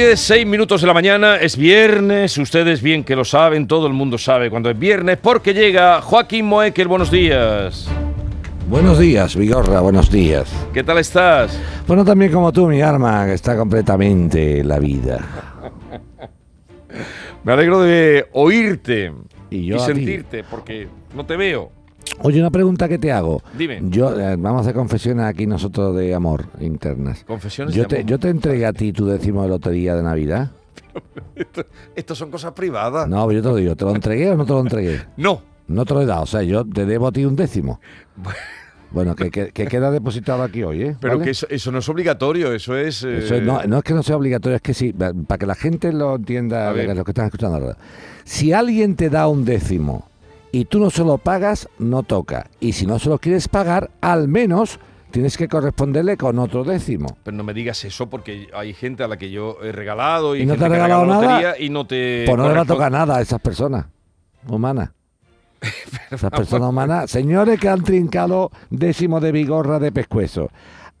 Diez, seis minutos de la mañana, es viernes, ustedes bien que lo saben, todo el mundo sabe cuando es viernes, porque llega Joaquín Moekel, buenos días. Buenos días, Vigorra, buenos días. ¿Qué tal estás? Bueno, también como tú, mi arma, que está completamente la vida. Me alegro de oírte Y yo ti. sentirte, porque no te veo. Oye, una pregunta que te hago. Dime. Yo, eh, vamos a hacer confesiones aquí nosotros de amor internas. Confesiones Yo de te, amor. yo te entregué a ti tu décimo de lotería de Navidad. Esto, esto son cosas privadas. No, pero yo te lo digo, ¿te lo entregué o no te lo entregué? No. No te lo he dado, o sea, yo te debo a ti un décimo. Bueno, que, que- que queda depositado aquí hoy, ¿eh? Pero ¿Vale? que eso, eso no es obligatorio, eso es... eh, Eso es- no, no es que no sea obligatorio, es que sí, pa- para que la gente lo entienda, A ver. los que están escuchando ahora. Si alguien te da un décimo y tú no se lo pagas, no toca. Y si no se lo quieres pagar, al menos tienes que corresponderle con otro décimo. Pero no me digas eso porque hay gente a la que yo he regalado y, ¿Y no te ha regalado regala nada? y no te... Pues no le va a tocar nada a esas personas humanas. Esas personas humanas, señores que han trincado décimo de vigorra de pescuezo,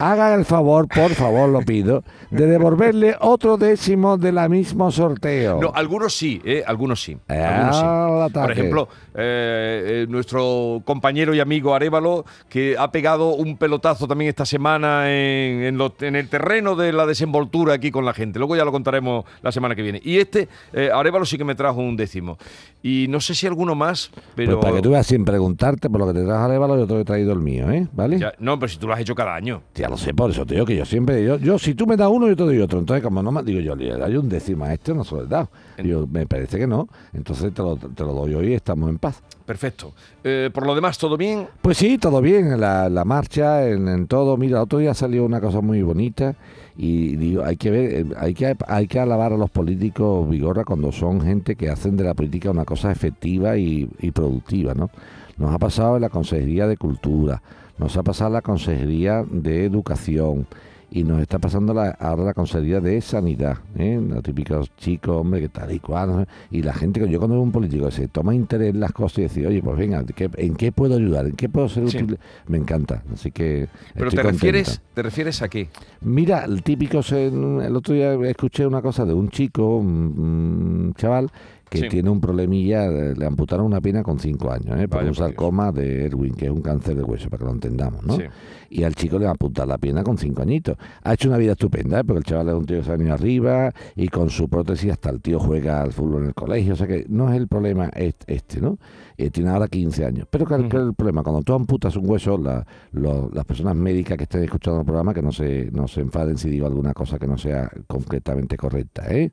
hagan el favor, por favor, lo pido, de devolverle otro décimo de la mismo sorteo. No, algunos sí, ¿eh? Algunos sí. Ataque. Por ejemplo, eh, eh, nuestro compañero y amigo Arevalo, que ha pegado un pelotazo también esta semana en, en lo- en el terreno de la desenvoltura aquí con la gente. Luego ya lo contaremos la semana que viene. Y este, eh, Arevalo sí que me trajo un décimo. Y no sé si alguno más, pero... Pues para que tú veas sin preguntarte por lo que te traes Arevalo, yo te he traído el mío, ¿eh? ¿Vale? Ya- no, pero si tú lo has hecho cada año. Ya lo sé, por eso te digo que yo siempre, yo, yo si tú me das uno, yo te doy otro. Entonces, como no me digo yo, le doy un décimo a este, no se lo he dado. Digo, me parece que no. Entonces te lo, te lo doy hoy y estamos en paz. Perfecto. Eh, por lo demás, ¿todo bien? Pues sí, todo bien, en la, la marcha, en, en todo. Mira, otro día salió una cosa muy bonita y digo, hay que ver, eh, hay que, hay que alabar a los políticos Vigorra cuando son gente que hacen de la política una cosa efectiva y, productiva, ¿no? Nos ha pasado en la Consejería de Cultura, nos ha pasado en la Consejería de Educación y nos está pasando la, ahora la Consejería de Sanidad, ¿eh? los típicos chicos, hombre, que tal y cual, y la gente, que yo cuando veo un político que se toma interés en las cosas y decir, oye, pues venga, ¿qué- ¿en qué puedo ayudar? ¿En qué puedo ser Sí. útil? Me encanta, así que Pero te refieres, ¿te refieres a qué? Mira, el típico, el otro día escuché una cosa de un chico, un, un chaval, que Sí. tiene un problemilla, eh, le amputaron una pierna con cinco años, ¿eh? por un Dios. sarcoma de Erwin, que es un cáncer de hueso, para que lo entendamos, ¿no? Sí. Y al chico le van a apuntar la pierna con cinco añitos. Ha hecho una vida estupenda, ¿eh? porque el chaval es un tío que se ha venido arriba y con su prótesis hasta el tío juega al fútbol en el colegio. O sea que no es el problema est- este, ¿no? Eh, tiene ahora 15 años. Pero que, que el problema, cuando tú amputas un hueso, la- lo- las personas médicas que estén escuchando el programa, que no se, no se enfaden si digo alguna cosa que no sea concretamente correcta, ¿eh?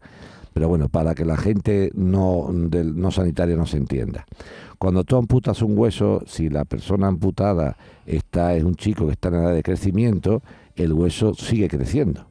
Pero bueno, para que la gente no, no sanitaria no se entienda. Cuando tú amputas un hueso, si la persona amputada está, es un chico que está en edad de crecimiento, el hueso sigue creciendo.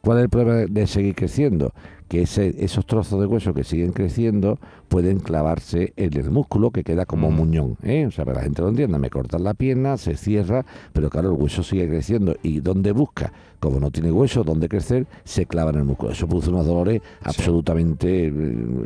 ¿Cuál es el problema de seguir creciendo? Que esos trozos de hueso que siguen creciendo pueden clavarse en el músculo que queda como Mm. muñón. ¿eh? O sea, para la gente lo entienda, me cortan la pierna, se cierra, pero claro, el hueso sigue creciendo. ¿Y dónde busca? Como no tiene hueso donde crecer, se clava en el músculo. Eso produce unos dolores absolutamente eh,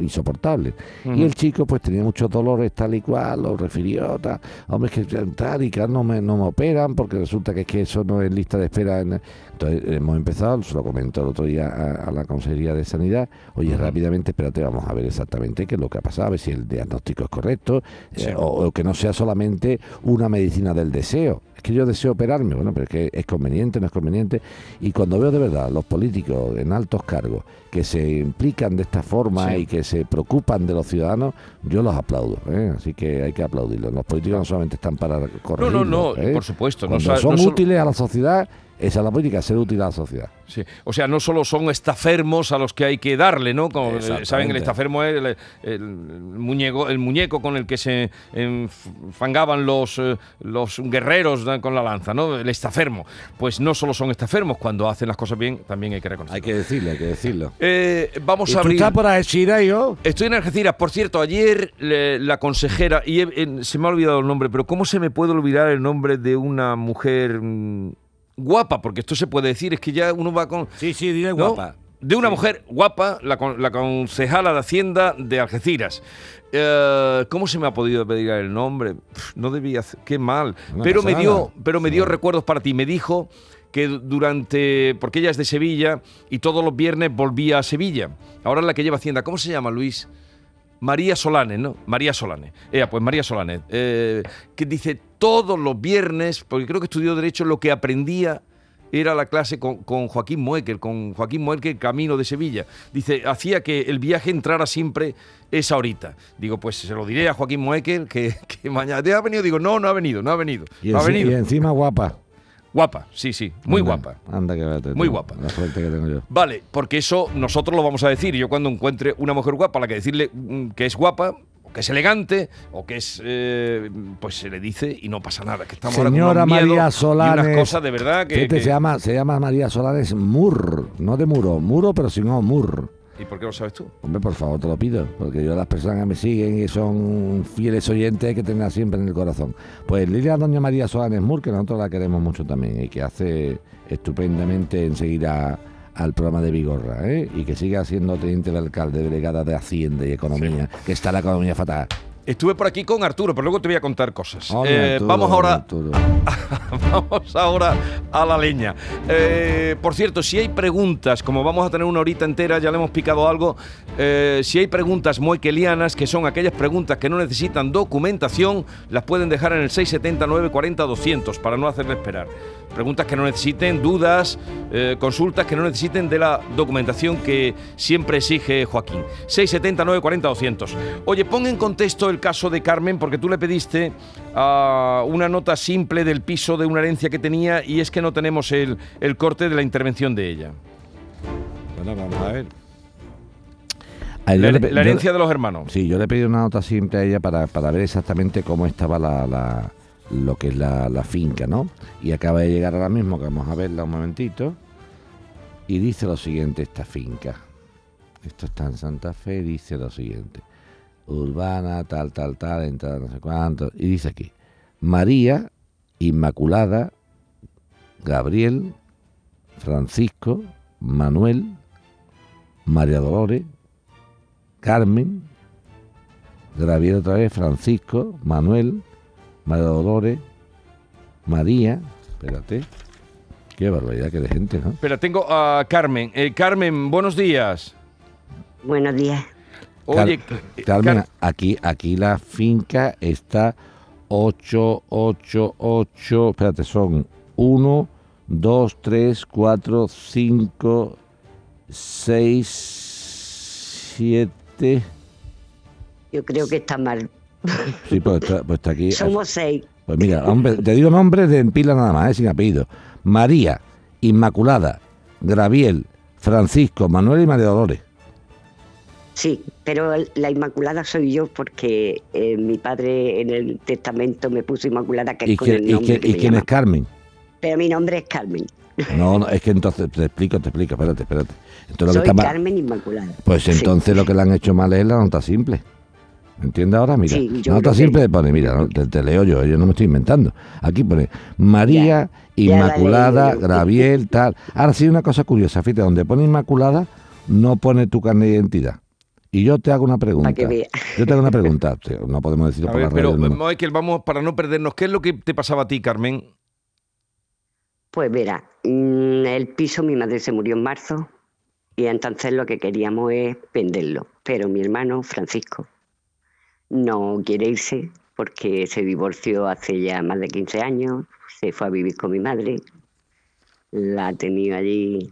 insoportables. Y el chico pues tenía muchos dolores tal y cual, lo refirió, tal, hombre, es que tal y que no me, no me operan porque resulta que es que eso no es lista de espera. en- Entonces hemos empezado, se lo comentó el otro día a, a la Consejería de Sanidad, oye, Ujú. rápidamente, espérate, vamos a ver exactamente qué es lo que ha pasado, a ver si el diagnóstico es correcto, eh, o, o que no sea solamente una medicina del deseo. Es que yo deseo operarme, bueno, pero es que es conveniente, no es conveniente. Y cuando veo de verdad los políticos en altos cargos que se implican de esta forma Sí. y que se preocupan de los ciudadanos, yo los aplaudo. ¿eh? Así que hay que aplaudirlos. Los políticos no solamente están para corregir. no, no, por supuesto, no Cuando son no solo- útiles a la sociedad, Esa es la política, ser útil a la sociedad. Sí. O sea, no solo son estafermos a los que hay que darle, ¿no? Como, eh. Saben, el estafermo es el, el muñeco, el muñeco con el que se enfangaban los, eh, los guerreros con la lanza, ¿no? El estafermo. Pues no solo son estafermos, cuando hacen las cosas bien, también hay que reconocerlo. Hay que decirlo, hay que decirlo. Eh, vamos ¿Y a tú abrir. estás por Algeciras, yo? Estoy en Algeciras. Por cierto, ayer le- la consejera, y he- en- se me ha olvidado el nombre, pero ¿cómo se me puede olvidar el nombre de una mujer mm, guapa? Porque esto se puede decir, es que ya uno va con... Sí, sí, dile ¿no? guapa. De una mujer guapa, la, la concejala de Hacienda de Algeciras. Eh, ¿Cómo se me ha podido pedir el nombre? No debía hacer, qué mal. Pero me dio, pero me dio recuerdos para ti. Me dijo que durante, porque ella es de Sevilla y todos los viernes volvía a Sevilla. Ahora es la que lleva Hacienda. ¿Cómo se llama, Luis? María Solanes, ¿no? María Solanes. Ella, pues María Solanes. eh, que dice todos los viernes, porque creo que estudió Derecho, lo que aprendía era la clase con, con Joaquín Moekel, con Joaquín Moekel, Camino de Sevilla. Dice, hacía que el viaje entrara siempre esa horita. Digo, pues se lo diré a Joaquín Moekel que, que mañana. ¿Te ha venido? Digo, no, no ha venido, no ha venido. Y, no ha venido. y encima guapa. Guapa, sí, sí, muy Anda, guapa. Anda que vete. Muy guapa. La suerte que tengo yo. Vale, porque eso nosotros lo vamos a decir. Yo cuando encuentre una mujer guapa a la que decirle mm, que es guapa, o que es elegante, o que es, eh, pues se le dice y no pasa nada. Que estamos ahora con Señora unos miedos María y Solanes. unas cosas de verdad que... Se, llama, se llama María Solanes Mur, no de muro. Muro, pero sin O, Mur. ¿Y por qué lo sabes tú? Hombre, por favor, te lo pido, porque yo las personas que me siguen y son fieles oyentes que tenerlas siempre en el corazón. Pues Lilia Doña María Solanes Mur, que nosotros la queremos mucho también y que hace estupendamente en seguir a- al programa de Vigorra, ¿eh? y que siga siendo teniente de alcalde, delegada de Hacienda y Economía, que está la economía fatal. Estuve por aquí con Arturo, pero luego te voy a contar cosas. Eh, Arturo, vamos ahora. Vamos ahora a la leña. Eh, por cierto, si hay preguntas, como vamos a tener una horita entera, ya le hemos picado algo, eh, si hay preguntas moikelianas, que son aquellas preguntas que no necesitan documentación, las pueden dejar en el 679 40 200 para no hacerle esperar. Preguntas que no necesiten, dudas, eh, consultas que no necesiten de la documentación que siempre exige Joaquín. 679 40 200. Oye, pon en contexto el caso de Carmen, porque tú le pediste ah, una nota simple del piso de una herencia que tenía y es que no tenemos el, el corte de la intervención de ella. Bueno, vamos a ver. A La, yo- herencia de los hermanos. Sí, yo le pedí una nota simple a ella para, para ver exactamente cómo estaba la, la- lo que es la, la finca, ¿no? Y acaba de llegar ahora mismo, que vamos a verla un momentito. Y dice lo siguiente esta finca. Esto está en Santa Fe, dice lo siguiente. Urbana, tal, tal, tal, entrada no sé cuánto. Y dice aquí, María Inmaculada, Gabriel, Francisco, Manuel, María Dolores, Carmen, Gabriel otra vez, Francisco, Manuel, María Dolores, María, espérate, qué barbaridad que de gente, ¿no? Espera, tengo a Carmen. Eh, Carmen, buenos días. Buenos días. Oye, Car- eh, Carmen, Car- aquí, aquí la finca está 8, 8, 8, espérate, son 1, 2, 3, 4, 5, 6, 7, Yo creo que está mal. Sí, pues está, pues está aquí. Somos seis. Pues mira, hombre, te digo nombres de pila nada más, ¿eh? sin apellido. María, Inmaculada, Graviel, Francisco, Manuel y María Dolores. Sí, pero la Inmaculada soy yo porque eh, mi padre en el testamento me puso Inmaculada, que ¿Y, es con quién- el y nombre quién- que y quién es. Carmen? Pero mi nombre es Carmen. No, no, es que entonces te explico, te explico, espérate, espérate. Entonces lo soy que está mal- Carmen Inmaculada. Pues Sí. entonces lo que le han hecho mal es la nota simple. ¿Entiendes ahora? Mira, Sí, la nota creo que- simple pone, mira, no, te, te leo yo, yo no me estoy inventando. Aquí pone María Ya, ya la Inmaculada, yo. Graviel, tal. Ahora sí, una cosa curiosa, fíjate, donde pone Inmaculada no pone tu carnet de identidad. Y yo te hago una pregunta. que vea. Yo te hago una pregunta. No podemos decirlo a por ver, las pero. Michael, vamos para no perdernos. ¿Qué es lo que te pasaba a ti, Carmen? Pues verá, mm, el piso mi madre se murió en marzo y entonces lo que queríamos es venderlo. Pero mi hermano Francisco no quiere irse porque se divorció hace ya más de 15 años, se fue a vivir con mi madre, la ha tenido allí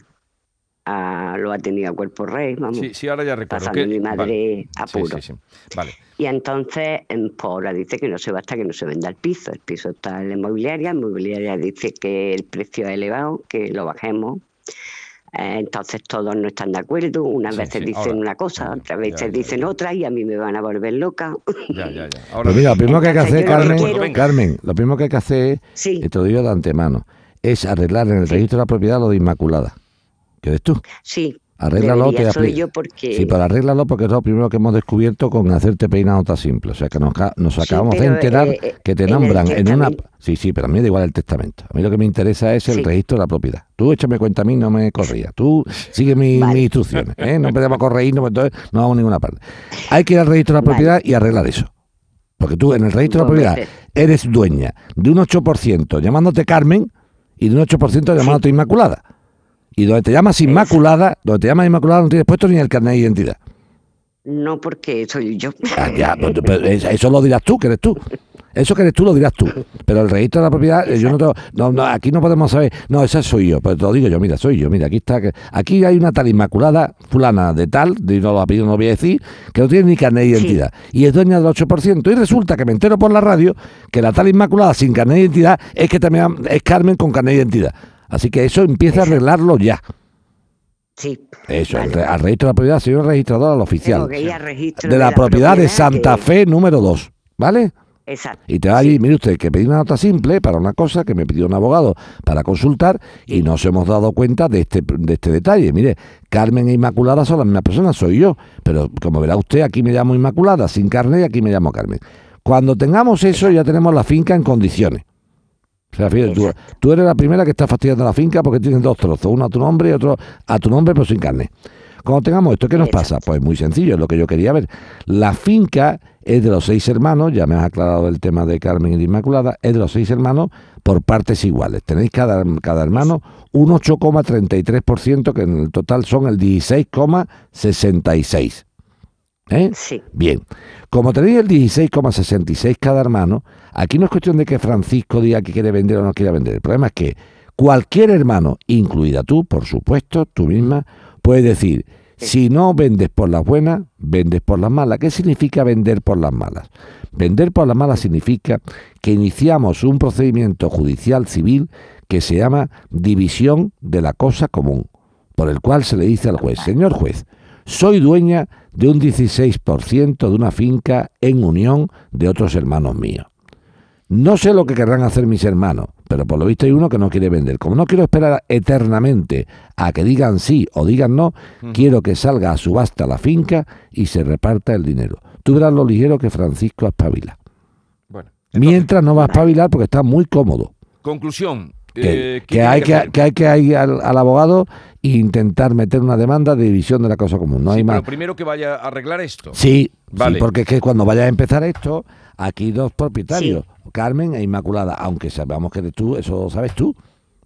a- lo ha tenido a cuerpo rey, vamos. Sí, sí, ahora ya recuerdo. Pasando que- mi madre vale. sí, sí. Vale. Y entonces, em, pues ahora dice que no se va hasta que no se venda el piso. El piso está en la inmobiliaria, la inmobiliaria dice que el precio es elevado, que lo bajemos. Eh, entonces todos no están de acuerdo, unas Sí, veces sí, dicen ahora- una cosa, otras veces ya, dicen ya. otra y a mí me van a volver loca. Ya, ya, ya. Ahora Pues mira, lo primero que hay que hacer, Carmen, quiero- Carmen, lo primero que hay que hacer es, Sí. y te lo digo de antemano, es arreglar en el registro de la propiedad lo de Inmaculada. ¿Qué eres tú? Sí, Arréglalo, te soy yo porque... Sí, pero arréglalo porque es lo primero que hemos descubierto con hacerte peinado tan simple. O sea, que nos, Sí, acabamos de enterar eh, que te en nombran en una... Sí, sí, pero a mí da igual el testamento. A mí lo que me interesa es el Sí. registro de la propiedad. Tú échame cuenta a mí, no me corría. Tú sigue mi- Vale. mis instrucciones. ¿eh? No empecemos a corregirnos, porque entonces no vamos a ninguna parte. Hay que ir al registro de la Vale. propiedad y arreglar eso. Porque tú en el registro de la propiedad eres dueña de un 8% llamándote Carmen y de un 8% llamándote Inmaculada. Y donde te llamas Inmaculada, donde te llamas Inmaculada no tienes puesto ni el carnet de identidad. No porque soy yo. Ah, ya, pero- pero eso lo dirás tú, que eres tú. Eso que eres tú lo dirás tú. Pero el registro de la propiedad, eh, yo no, tengo- no, no, aquí no podemos saber. No, esa soy yo. Pues te lo digo yo, mira, soy yo. Mira, aquí está. Aquí hay una tal Inmaculada, fulana de tal, de no lo apellido no lo voy a decir, que no tiene ni carnet de Sí. identidad. Y es dueña del 8%. Y resulta que me entero por la radio que la tal Inmaculada sin carnet de identidad es que también es Carmen con carnet de identidad. Así que eso empieza a arreglarlo ya. Sí. Eso, Vale. al registro de la propiedad, señor registrador, al oficial. Tengo que ir al registro De la propiedad de que- Santa Fe número 2. ¿Vale? Exacto. Y te va allí, mire usted, que pedí una nota simple para una cosa que me pidió un abogado para consultar y nos hemos dado cuenta de este, de este detalle. Mire, Carmen e Inmaculada son la misma persona, soy yo. Pero como verá usted, aquí me llamo Inmaculada, sin carne, y aquí me llamo Carmen. Cuando tengamos eso, ya tenemos la finca en condiciones. O sea, fíjate, tú, Exacto. tú eres la primera que está fastidiando la finca porque tienes dos trozos, uno a tu nombre y otro a tu nombre, pero sin carne. Cuando tengamos esto, ¿qué nos pasa? Pues muy sencillo, es lo que yo quería ver. La finca es de los seis hermanos, ya me has aclarado el tema de Carmen y de Inmaculada, es de los seis hermanos por partes iguales. Tenéis cada, cada hermano un 8,33%, que en el total son el 16,66%. ¿Eh? Sí. Bien, como tenéis el 16,66 cada hermano, aquí no es cuestión de que Francisco diga que quiere vender o no quiere vender. El problema es que cualquier hermano, incluida tú, por supuesto, tú misma, puede decir, si no vendes por las buenas, vendes por las malas. ¿Qué significa vender por las malas? Vender por las malas significa que iniciamos un procedimiento judicial civil que se llama división de la cosa común, por el cual se le dice al juez, señor juez, soy dueña de un 16% de una finca en unión de otros hermanos míos. No sé lo que querrán hacer mis hermanos, pero por lo visto hay uno que no quiere vender. Como no quiero esperar eternamente a que digan sí o digan no, quiero que salga a subasta la finca y se reparta el dinero. Tú verás lo ligero que Francisco espabila. Bueno. Mientras no va a espabilar porque está muy cómodo. Conclusión. Que, eh, ¿qué que tiene hay que, que hay que ir al, al abogado e intentar meter una demanda de división de la cosa común. No Sí, hay más. pero primero que vaya a arreglar esto. Sí, Vale. sí, porque es que cuando vaya a empezar esto, aquí dos propietarios, Carmen e Inmaculada, aunque sabemos que eres tú, eso lo sabes tú.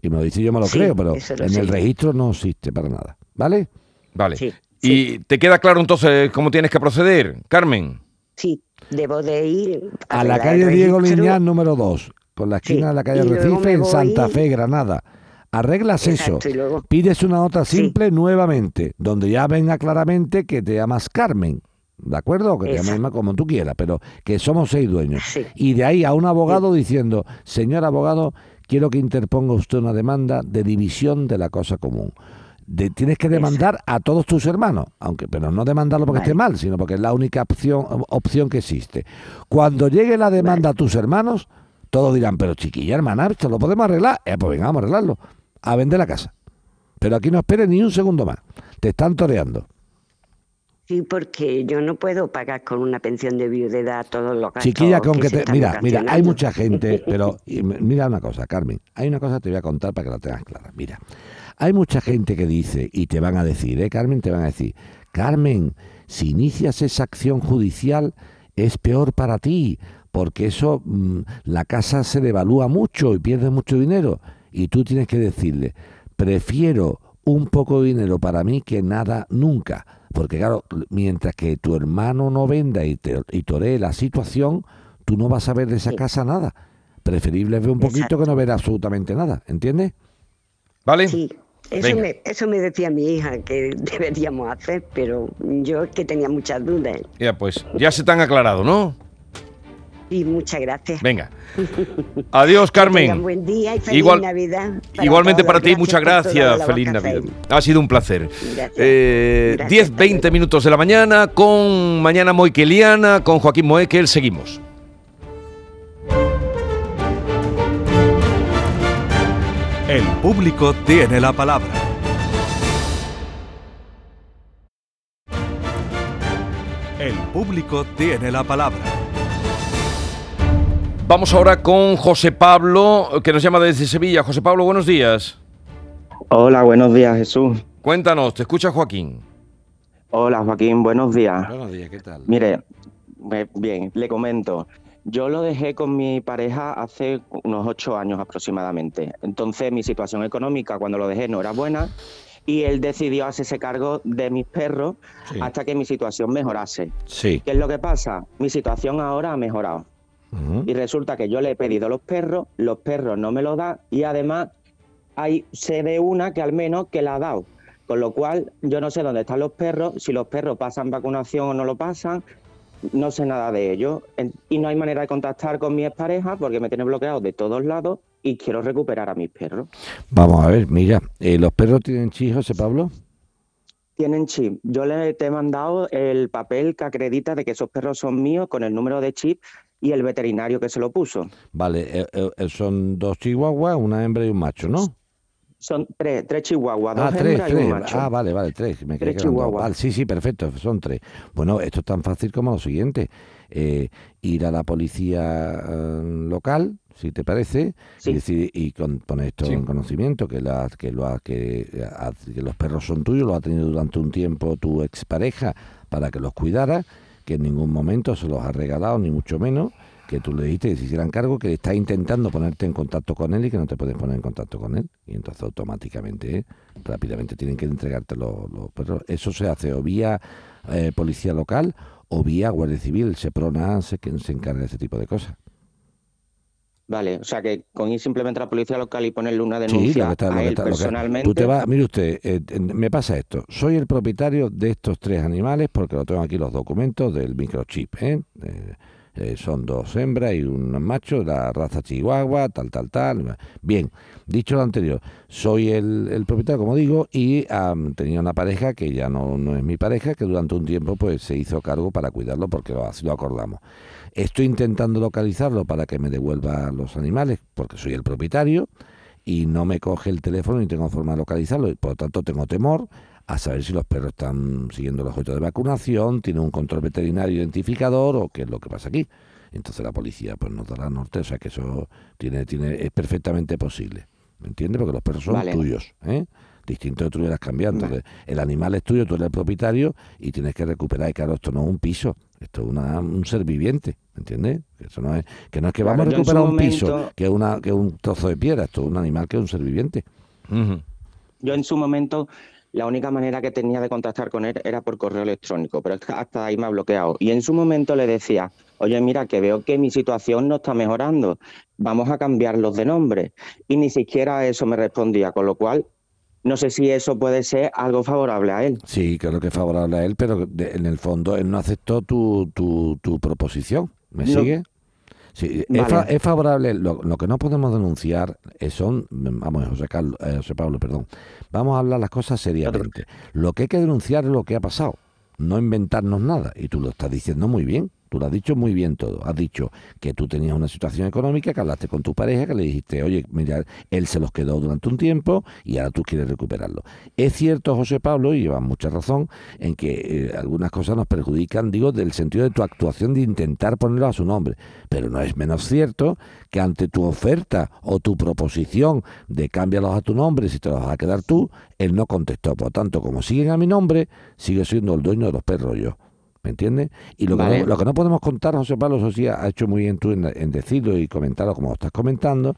Y me lo dice yo me lo Sí, creo, pero lo en sé el registro no existe para nada. ¿Vale? Vale. Sí, ¿Y te queda claro entonces cómo tienes que proceder, Carmen? Sí, debo de ir A la calle Diego. Liñán número 2, con la esquina Sí, de la calle Recife en voy- Santa Fe, Granada. Arreglas eso, Exacto, luego- pides una nota Sí. simple nuevamente, donde ya venga claramente que te llamas Carmen. ¿De acuerdo? O Que te llames Exacto. Como tú quieras, pero que somos seis dueños. Sí. Y de ahí a un abogado diciendo, señor abogado, quiero que interponga usted una demanda de división de la cosa común. De- tienes que demandar a todos tus hermanos, aunque pero no demandarlo porque Vale. esté mal, sino porque es la única opción, opción que existe. Cuando llegue la demanda a tus hermanos, todos dirán, pero chiquilla hermana, esto lo podemos arreglar. Eh, pues venga, vamos a arreglarlo. A vender la casa. Pero aquí no esperes ni un segundo más. Te están toreando. Sí, porque yo no puedo pagar con una pensión de viudedad todos los gastos Chiquilla, con que te... Mira, mira, hay mucha gente, pero y mira una cosa, Carmen, hay una cosa que te voy a contar para que la tengas clara. Mira, hay mucha gente que dice, y te van a decir, ¿eh, Carmen? Te van a decir, Carmen, si inicias esa acción judicial es peor para ti, porque eso, mm, la casa se devalúa mucho y pierdes mucho dinero. Y tú tienes que decirle, prefiero un poco de dinero para mí que nada nunca. Porque claro, mientras que tu hermano no venda y, te, y toree la situación, tú no vas a ver de esa Sí. casa nada. Preferible ver un poquito que no ver absolutamente nada, ¿entiendes? ¿Vale? Sí, Eso me, eso me decía mi hija que deberíamos hacer, pero yo es que tenía muchas dudas. Ya, pues, ya se te han aclarado, ¿no? Y muchas gracias. Venga. Adiós, Carmen. buen día y feliz Igual- Navidad. para Igualmente todos. para ti, muchas gracias. Feliz Navidad. Ha sido un placer. Gracias. Eh, Gracias, 10, hasta 20 luego. minutos de la mañana con Mañana Moiqueliana, con Joaquín Moekel. Seguimos. El público tiene la palabra. El público tiene la palabra. Vamos ahora con José Pablo, que nos llama desde Sevilla. José Pablo, buenos días. Hola, buenos días Jesús. Cuéntanos, te escucha Joaquín. Hola Joaquín, buenos días. Buenos días, ¿qué tal? Mire, bien, le comento. Yo lo dejé con mi pareja hace unos ocho años aproximadamente. Entonces mi situación económica cuando lo dejé no era buena y él decidió hacerse cargo de mis perros Sí. hasta que mi situación mejorase. Sí. ¿Qué es lo que pasa? Mi situación ahora ha mejorado. Y resulta que yo le he pedido los perros, los perros no me los dan y además hay sé de una que al menos que la ha dado. Con lo cual yo no sé dónde están los perros, si los perros pasan vacunación o no lo pasan, no sé nada de ello. Y no hay manera de contactar con mi expareja porque me tiene bloqueado de todos lados y quiero recuperar a mis perros. Vamos a ver, mira, eh, ¿los perros tienen chis, José Pablo? Tienen chip. Yo le te he mandado el papel que acredita de que esos perros son míos con el número de chip y el veterinario que se lo puso. Vale, eh, eh, son dos chihuahuas, una hembra y un macho, ¿no? Son tres, tres chihuahuas, dos Ah, tres, hembras y un tres. macho. Ah, vale, vale, tres. Me Tres chihuahuas. Vale, sí, sí, perfecto, son tres. Bueno, esto es tan fácil como lo siguiente. eh, ir a la policía eh, local, si te parece, Sí. y, decir, y con, poner esto Sí. en conocimiento, que, la, que, lo ha- que, los perros son tuyos, los ha tenido durante un tiempo tu expareja para que los cuidara, que en ningún momento se los ha regalado, ni mucho menos, que tú le dijiste que se hicieran cargo, que está intentando ponerte en contacto con él y que no te puedes poner en contacto con él. Y entonces automáticamente, eh, rápidamente tienen que entregarte los, los perros. Eso se hace o vía eh, policía local o vía Guardia Civil. Seprona se, se encarga de ese tipo de cosas. Vale, o sea que con ir simplemente a la policía local y ponerle una Sí, denuncia lo que está- lo a que él está- lo que- personalmente. Tú te vas, mire usted, eh, me pasa esto. Soy el propietario de estos tres animales porque lo tengo aquí los documentos del microchip. ¿eh? Eh, eh, son dos hembras y un macho, la raza chihuahua, tal, tal, tal. Bien, dicho lo anterior, soy el, el propietario, como digo, y am, tenía una pareja que ya no, no es mi pareja, que durante un tiempo pues se hizo cargo para cuidarlo porque lo- así lo acordamos. Estoy intentando localizarlo para que me devuelva los animales, porque soy el propietario y no me coge el teléfono ni tengo forma de localizarlo. Y por lo tanto, tengo temor a saber si los perros están siguiendo los objetos de vacunación, tienen un control veterinario identificador o qué es lo que pasa aquí. Entonces la policía pues nos dará norte, o sea que eso tiene, tiene, es perfectamente posible. ¿Me entiendes? Porque los perros son Vale. tuyos, ¿eh? Distinto de tú hubieras cambiado. Vale. Entonces, el animal es tuyo, tú eres el propietario y tienes que recuperar. Y claro, esto no es un piso, esto es una, un ser viviente, ¿me entiendes? Que eso no es, que no es que Claro, vamos a recuperar un piso, que es una, que es un trozo de piedra, esto es un animal que es un ser viviente. Yo en su momento la única manera que tenía de contactar con él era por correo electrónico, pero hasta ahí me ha bloqueado. Y en su momento le decía, oye, mira, que veo que mi situación no está mejorando, vamos a cambiarlos de nombre. Y ni siquiera eso me respondía, con lo cual no sé si eso puede ser algo favorable a él. Sí, creo que es favorable a él, pero de- en el fondo él no aceptó tu, tu, tu proposición. ¿Me No. sigue? Sí, es, Vale. fa- es favorable. Lo, lo que no podemos denunciar son, vamos, José, Carlos, eh, José Pablo, perdón. Vamos a hablar las cosas seriamente. Lo que hay que denunciar es lo que ha pasado, no inventarnos nada. Y tú lo estás diciendo muy bien. Tú lo has dicho muy bien todo. Has dicho que tú tenías una situación económica, que hablaste con tu pareja, que le dijiste, oye, mira, él se los quedó durante un tiempo y ahora tú quieres recuperarlo. Es cierto, José Pablo, y llevas mucha razón, en que eh, algunas cosas nos perjudican, digo, del sentido de tu actuación de intentar ponerlo a su nombre. Pero no es menos cierto que ante tu oferta o tu proposición de cámbialos a tu nombre si te los vas a quedar tú, él no contestó. Por lo tanto, como siguen a mi nombre, sigue siendo el dueño de los perros yo. ¿Me entiendes? Y lo, que no, lo que no podemos contar, José Pablo, eso sí, ha hecho muy bien tú en, en decirlo y comentarlo como estás comentando,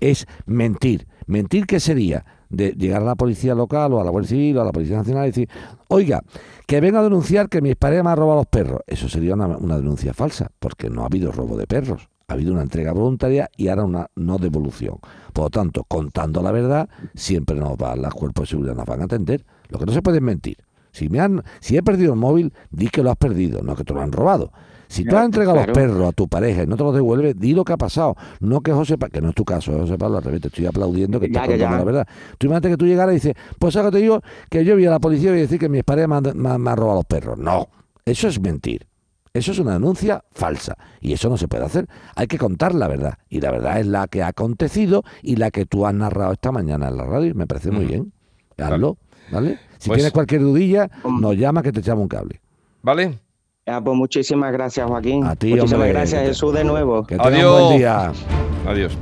es mentir. ¿Mentir qué sería? De llegar a la policía local o a la Guardia Civil o a la Policía Nacional y decir, oiga, que venga a denunciar que mi pareja me ha robado los perros. Eso sería una, una denuncia falsa, porque no ha habido robo de perros. Ha habido una entrega voluntaria y ahora una no devolución. Por lo tanto, contando la verdad, siempre nos va, los cuerpos de seguridad nos van a atender. Lo que no se puede es mentir. Si, me han, si he perdido el móvil, di que lo has perdido, no que te lo han robado. Si tú has entregado los perros a tu pareja y no te los devuelves, di lo que ha pasado. No que José Pablo, que no es tu caso, eh, José Pablo, al revés, te estoy aplaudiendo que estás contando la verdad. Tú imagínate que tú llegaras y dices, pues ahora te digo que yo vi a la policía y voy a decir que mi pareja me ha, me, me ha robado los perros. No, eso es mentir. Eso es una denuncia falsa y eso no se puede hacer. Hay que contar la verdad y la verdad es la que ha acontecido y la que tú has narrado esta mañana en la radio. Me parece muy bien. Hazlo, ¿vale? Si Pues- tienes cualquier dudilla, nos llama que te echamos un cable. ¿Vale? Ah, pues muchísimas gracias, Joaquín. A ti, muchísimas hombre, gracias, te- Jesús, de nuevo. Que Adiós. un buen día. Adiós.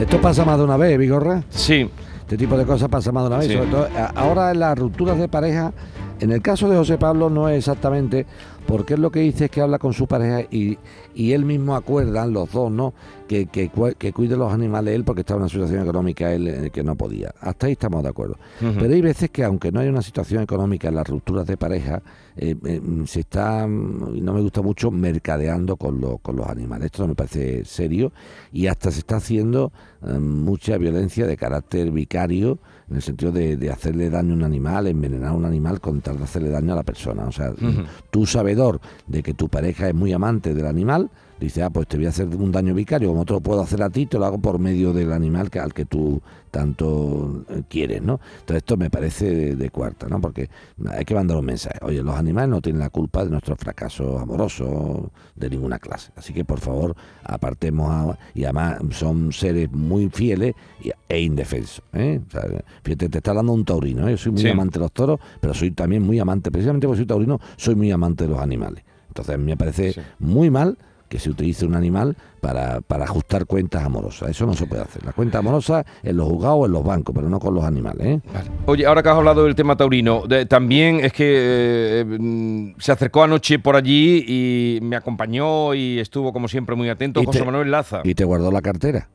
Esto pasa más de una vez, Vigorra. Sí, Este tipo de cosas pasa más de una vez. Sí. Sobre todo, a- ahora en las rupturas de pareja, en el caso de José Pablo no es exactamente, porque él lo que dice es que habla con su pareja y, y él mismo acuerdan, los dos, ¿no? Que, que, que cuide los animales él porque estaba en una situación económica él el que no podía. Hasta ahí estamos de acuerdo. Pero hay veces que aunque no hay una situación económica en las rupturas de pareja, eh, eh, se está, mm, y no me gusta mucho, mercadeando con, lo- con los animales. Esto no me parece serio y hasta se está haciendo eh, mucha violencia de carácter vicario en el sentido de, de hacerle daño a un animal, envenenar a un animal con tal de hacerle daño a la persona. O sea, Ujú. tú sabedor de que tu pareja es muy amante del animal, dice, ah, pues te voy a hacer un daño vicario, como te lo puedo hacer a ti, te lo hago por medio del animal que, al que tú tanto eh, quieres, ¿no? Entonces esto me parece de, de cuarta, ¿no? Porque hay que mandar un mensaje. Oye, los animales no tienen la culpa de nuestro fracaso amoroso de ninguna clase. Así que, por favor, apartemos a- y además son seres muy fieles y- e indefensos. ¿eh? O sea, fíjate, te está hablando un taurino. ¿eh? Yo soy muy Sí. amante de los toros, pero soy también muy amante, precisamente porque soy taurino, soy muy amante de los animales. Entonces me parece Sí. muy mal que se utilice un animal para, para ajustar cuentas amorosas. Eso no se puede hacer. La cuenta amorosa en los juzgados o en los bancos, pero no con los animales. ¿eh? Oye, ahora que has hablado del tema taurino, de- también es que eh, mm, se acercó anoche por allí y me acompañó y estuvo como siempre muy atento Y José te- Manuel Laza. Y te guardó la cartera.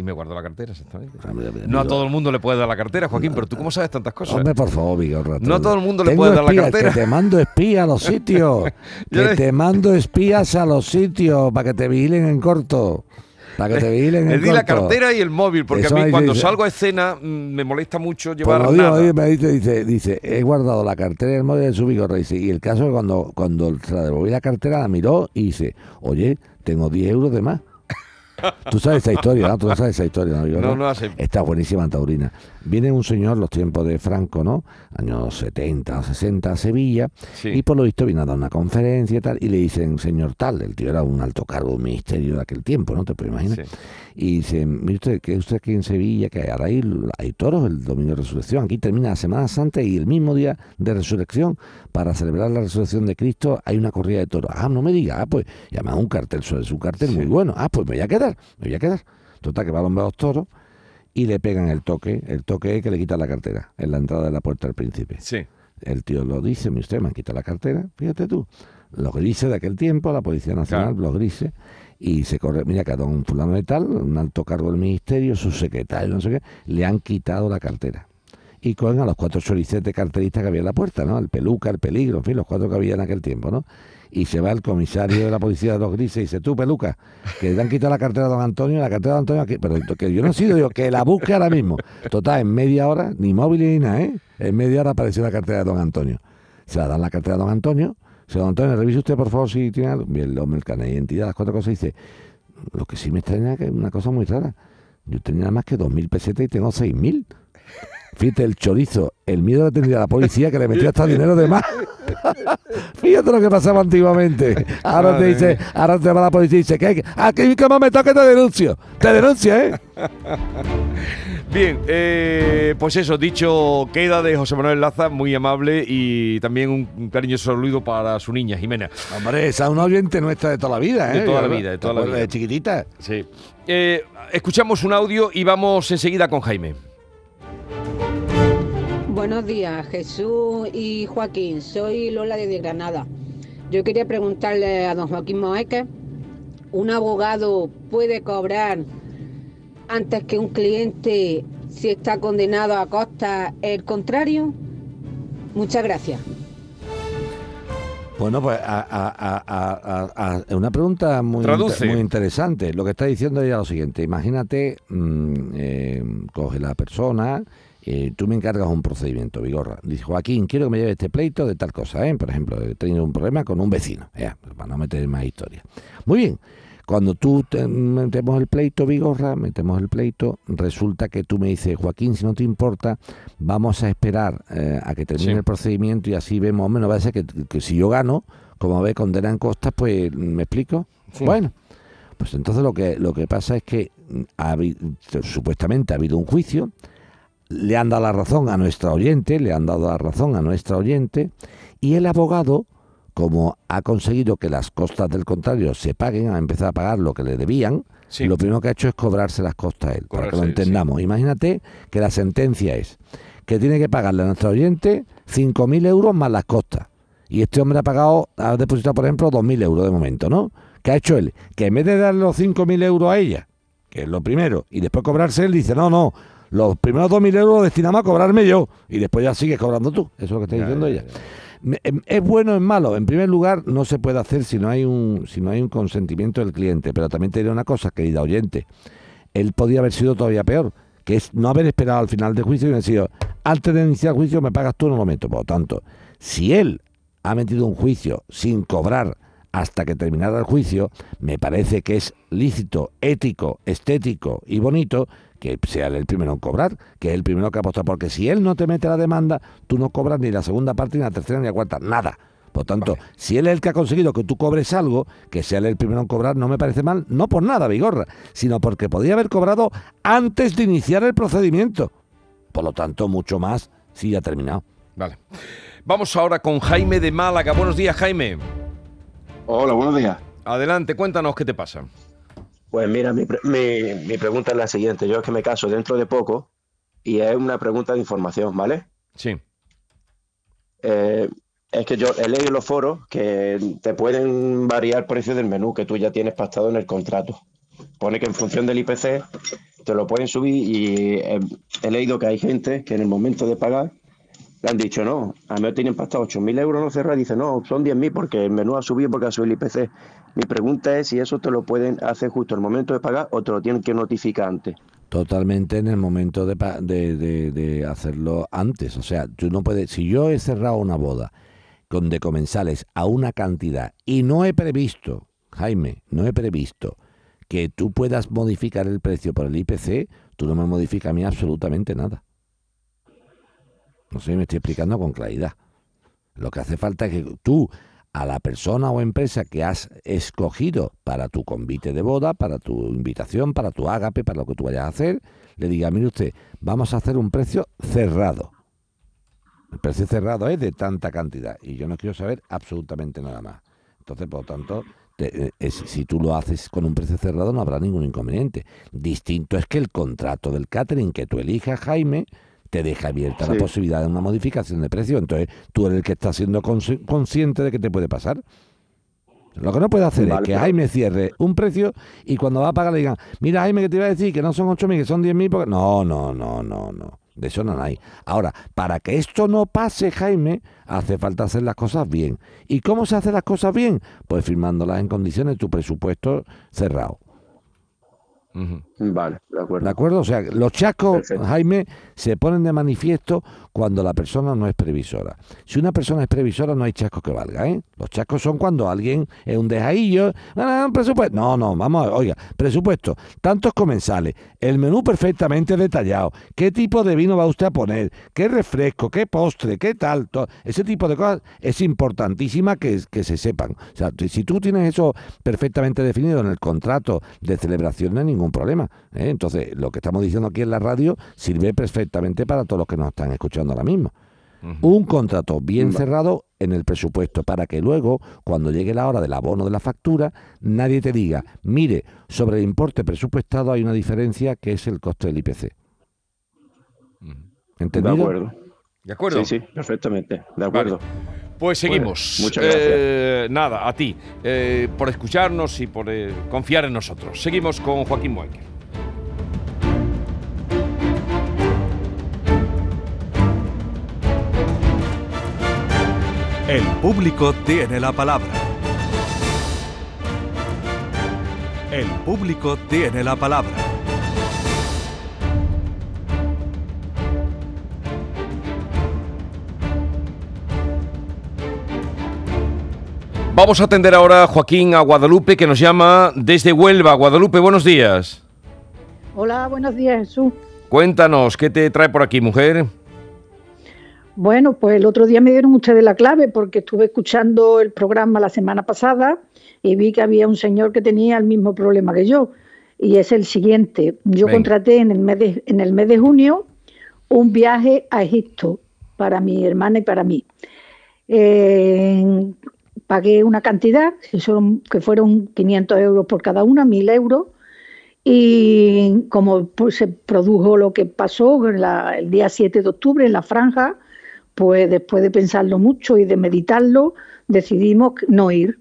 Y me guardó la cartera, exactamente. Hombre, No a todo el mundo le puede dar la cartera, Joaquín, pero tú cómo sabes tantas cosas. Hombre, por favor, Vigorra. No a todo el mundo le Tengo puede dar la cartera. Que te mando espías a los sitios. Que te mando espías a los sitios para que te vigilen en corto. Para que te vigilen Le en di la corto. cartera y el móvil, porque Eso a mí cuando dice- salgo a escena mm, me molesta mucho Pues llevar digo, nada. oye, me dice, dice, dice, he guardado la cartera y el móvil de su. Dice, y el caso es que cuando, cuando se la devolví la cartera, la miró y dice, oye, tengo 10 euros de más. Tú sabes esa historia, ¿no? Tú no sabes esa historia, ¿no? Vigorra? No, no hace. Está buenísima en Taurina. Viene un señor, los tiempos de Franco, ¿no? Años 70 o 60 a Sevilla, Sí. y por lo visto viene a dar una conferencia y tal, y le dicen, señor tal, el tío era un alto cargo de un ministerio de aquel tiempo, ¿no? Te puedes imaginar. Sí. Y dice, mire usted, que usted aquí en Sevilla, que ahora hay, hay toros el domingo de resurrección, aquí termina la Semana Santa y el mismo día de resurrección, para celebrar la resurrección de Cristo, hay una corrida de toros. Ah, no me diga, ah, pues, y además un cartel, es un cartel muy bueno. Ah, pues me voy a quedar, me voy a quedar. Total, que va a los toros y le pegan el toque, el toque es que le quitan la cartera en la entrada de la puerta del príncipe. Sí. El tío lo dice, mire usted, me han quitado la cartera, fíjate tú. Los grises de aquel tiempo, la Policía Nacional, Claro. los grises, y se corre, mira que a don fulano de tal, un alto cargo del ministerio, su secretario, no sé qué, le han quitado la cartera. Y cogen a los cuatro choricetes carteristas que había en la puerta, ¿no? El peluca, el peligro, en fin, los cuatro que había en aquel tiempo, ¿no? Y se va el comisario de la policía de los grises y dice, tú, peluca, que le han quitado la cartera a don Antonio, la cartera de don Antonio aquí, pero que yo no he sido, digo, que la busque ahora mismo. Total, en media hora, ni móvil ni nada, ¿eh? En media hora apareció la cartera de don Antonio. Se la dan la cartera a don Antonio, se don Antonio, revise usted por favor si tiene algo. El hombre, el de identidad, las cuatro cosas, dice, lo que sí me extraña es que es una cosa muy rara. Yo tenía más que 2.000 pesetas y tengo 6.000. Fíjate, el chorizo, el miedo que tendría la policía que le metía hasta dinero de más. Fíjate lo que pasaba antiguamente. Ahora te dice, mía. ahora te va la policía y dice, ¿qué? Aquí como me toque te denuncio. Te denuncia, ¿eh? Bien, eh, pues eso, dicho queda de José Manuel Laza, muy amable y también un, cariñoso saludo para su niña, Jimena. Hombre, esa es una oyente nuestra de toda la vida, ¿eh? De toda la vida, de toda la ¿Te acuerdas vida. De chiquitita. Sí. Eh, escuchamos un audio y vamos enseguida con Jaime. Buenos días, Jesús y Joaquín. Soy Lola de Granada. Yo quería preguntarle a don Joaquín Moeque, ¿un abogado puede cobrar antes que un cliente si está condenado a costa el contrario? Muchas gracias. Bueno, pues a, a- a- a- a- una pregunta muy, interesante. Lo que está diciendo ella es lo siguiente. Imagínate, mm, eh, coge la persona, eh, tú me encargas un procedimiento, Vigorra. Dice, Joaquín, quiero que me lleve este pleito de tal cosa, ¿eh? Por ejemplo, he tenido un problema con un vecino, ya, para no meter más historia. Muy bien. Cuando tú te- metemos el pleito, Vigorra, metemos el pleito, resulta que tú me dices, Joaquín, si no te importa, vamos a esperar eh, a que termine Sí. el procedimiento y así vemos, o menos, va a ser que, que si yo gano, como ve, condena en costas, pues, ¿me explico? Sí. Bueno, pues entonces lo que, lo que pasa es que ha habi- supuestamente ha habido un juicio, le han dado la razón a nuestra oyente, le han dado la razón a nuestra oyente, y el abogado, como ha conseguido que las costas del contrario se paguen, ha empezado a pagar lo que le debían, Sí. lo primero que ha hecho es cobrarse las costas a él, para que lo sí. entendamos. Imagínate que la sentencia es que tiene que pagarle a nuestro oyente 5.000 euros más las costas. Y este hombre ha pagado, ha depositado, por ejemplo, 2.000 euros de momento, ¿no? ¿Qué ha hecho él? Que en vez de darle los 5.000 euros a ella, que es lo primero, y después cobrarse él, dice, no, no, los primeros 2.000 euros los destinamos a cobrarme yo, y después ya sigues cobrando tú. Eso es lo que está Ya, diciendo ya, ella. ya. Em, ¿Es bueno o es malo? En primer lugar, no se puede hacer si no hay un, si no hay un consentimiento del cliente. Pero también te diré una cosa, querida oyente. Él podía haber sido todavía peor, que es no haber esperado al final del juicio y haber sido, antes de iniciar el juicio me pagas tú, no lo meto. Por lo tanto, si él ha metido un juicio sin cobrar hasta que terminara el juicio, me parece que es lícito, ético, estético y bonito que sea él el primero en cobrar, que es el primero que aposta, porque si él no te mete la demanda, tú no cobras ni la segunda parte, ni la tercera, ni la cuarta, nada. Por tanto, si él es el que ha conseguido que tú cobres algo, que sea él el primero en cobrar, no me parece mal, no por nada, Vigorra, sino porque podía haber cobrado antes de iniciar el procedimiento. Por lo tanto, mucho más si ya ha terminado. Vale. Vamos ahora con Jaime de Málaga. Buenos días, Jaime. Hola, buenos días. Adelante, cuéntanos qué te pasa. Pues mira, mi, pre- mi- mi pregunta es la siguiente. Yo es que me caso dentro de poco y es una pregunta de información, ¿vale? Sí. Eh, es que yo he leído los foros que te pueden variar el precio del menú que tú ya tienes pactado en el contrato. Pone que en función del IPC te lo pueden subir y eh, he leído que hay gente que en el momento de pagar le han dicho, no, a mí me tienen pactado 8.000 euros, no cerrar, dice, no, son 10.000 porque el menú ha subido porque ha subido el IPC. Mi pregunta es si eso te lo pueden hacer justo en el momento de pagar o te lo tienen que notificar antes. Totalmente en el momento de, de- de hacerlo antes. O sea, tú no puedes. Si yo he cerrado una boda con de comensales a una cantidad y no he previsto, Jaime, no he previsto que tú puedas modificar el precio por el IPC, tú no me modificas a mí absolutamente nada. No sé si me estoy explicando con claridad. Lo que hace falta es que tú, a la persona o empresa que has escogido para tu convite de boda, para tu invitación, para tu ágape, para lo que tú vayas a hacer, le diga, mire usted, vamos a hacer un precio cerrado. El precio cerrado es de tanta cantidad y yo no quiero saber absolutamente nada más. Entonces, por lo tanto, te- eh, es- si tú lo haces con un precio cerrado no habrá ningún inconveniente. Distinto es que el contrato del catering que tú elijas, Jaime, te deja abierta la posibilidad de una modificación de precio. Entonces, tú eres el que está siendo consci- consciente de que te puede pasar. Lo que no puede hacer es que pero- Jaime cierre un precio y cuando va a pagar le digan, mira Jaime que te iba a decir que no son 8.000, que son 10.000, porque... No, no, no, no, no. De eso no hay. Ahora, para que esto no pase, Jaime, hace falta hacer las cosas bien. ¿Y cómo se hacen las cosas bien? Pues firmándolas en condiciones de tu presupuesto cerrado. Vale, de acuerdo. ¿De acuerdo? O sea, los chascos, Perfecto. Jaime, se ponen de manifiesto cuando la persona no es previsora. Si una persona es previsora, no hay chascos que valga, ¿eh? Los chascos son cuando alguien es un dejadillo, "Ah, un presupuesto. No, no, vamos a oiga, presupuesto, tantos comensales, el menú perfectamente detallado, qué tipo de vino va usted a poner, qué refresco, qué postre, qué tal, ese tipo de cosas es importantísima que, que se sepan. O sea, si tú tienes eso perfectamente definido en el contrato de celebración, no hay ningún problema. ¿Eh? Entonces, lo que estamos diciendo aquí en la radio sirve perfectamente para todos los que nos están escuchando ahora mismo. Un contrato bien cerrado en el presupuesto para que luego, cuando llegue la hora del abono de la factura, nadie te diga, mire, sobre el importe presupuestado hay una diferencia que es el coste del IPC. De ¿Entendido? acuerdo. ¿De acuerdo? Sí, sí, perfectamente. De acuerdo. Pues seguimos. muchas gracias. Eh, nada, a ti, eh, por escucharnos y por eh, confiar en nosotros. Seguimos con Joaquín Moecker. El público tiene la palabra. El público tiene la palabra. Vamos a atender ahora, Joaquín, a Guadalupe, que nos llama desde Huelva. Guadalupe, buenos días. Hola, buenos días, Jesús. Cuéntanos, ¿qué te trae por aquí, mujer? Bueno, pues el otro día me dieron ustedes la clave porque estuve escuchando el programa la semana pasada y vi que había un señor que tenía el mismo problema que yo. Y es el siguiente. Yo contraté en el, mes de, en el mes de junio un viaje a Egipto para mi hermana y para mí. Eh, pagué una cantidad, que, fueron 500 euros por cada una, 1000 euros. Y como pues, se produjo lo que pasó en la- el día 7 de octubre en la franja, pues después de pensarlo mucho y de meditarlo, decidimos no ir.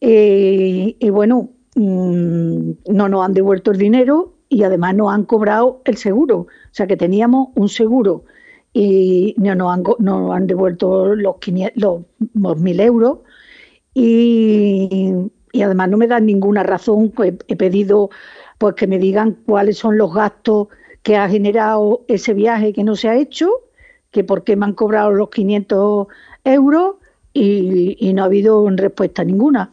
Eh, y bueno, mm, no nos han devuelto el dinero y además nos han cobrado el seguro. O sea que teníamos un seguro y no nos han, no han devuelto los, 500 los, los 1.000 euros y, además no me dan ninguna razón. Pues he pedido pues que me digan cuáles son los gastos que ha generado ese viaje que no se ha hecho, que por qué me han cobrado los 500 euros y, y no ha habido respuesta ninguna.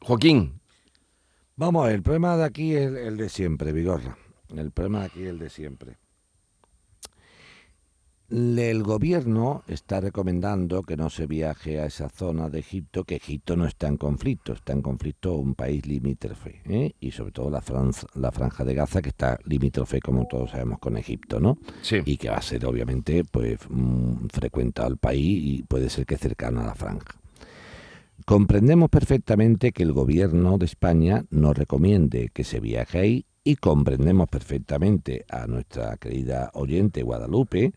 Joaquín, Vamos a ver, el problema de aquí es el, el de siempre, Vigorra. El problema de aquí es el de siempre. El gobierno está recomendando que no se viaje a esa zona de Egipto, que Egipto no está en conflicto, está en conflicto un país limítrofe, ¿eh? y sobre todo la, la franja de Gaza, que está limítrofe, como todos sabemos, con Egipto, ¿no? sí. y que va a ser obviamente pues mm, frecuentado al país y puede ser que cercano a la franja. Comprendemos perfectamente que el gobierno de España nos recomiende que se viaje ahí y comprendemos perfectamente a nuestra querida oyente Guadalupe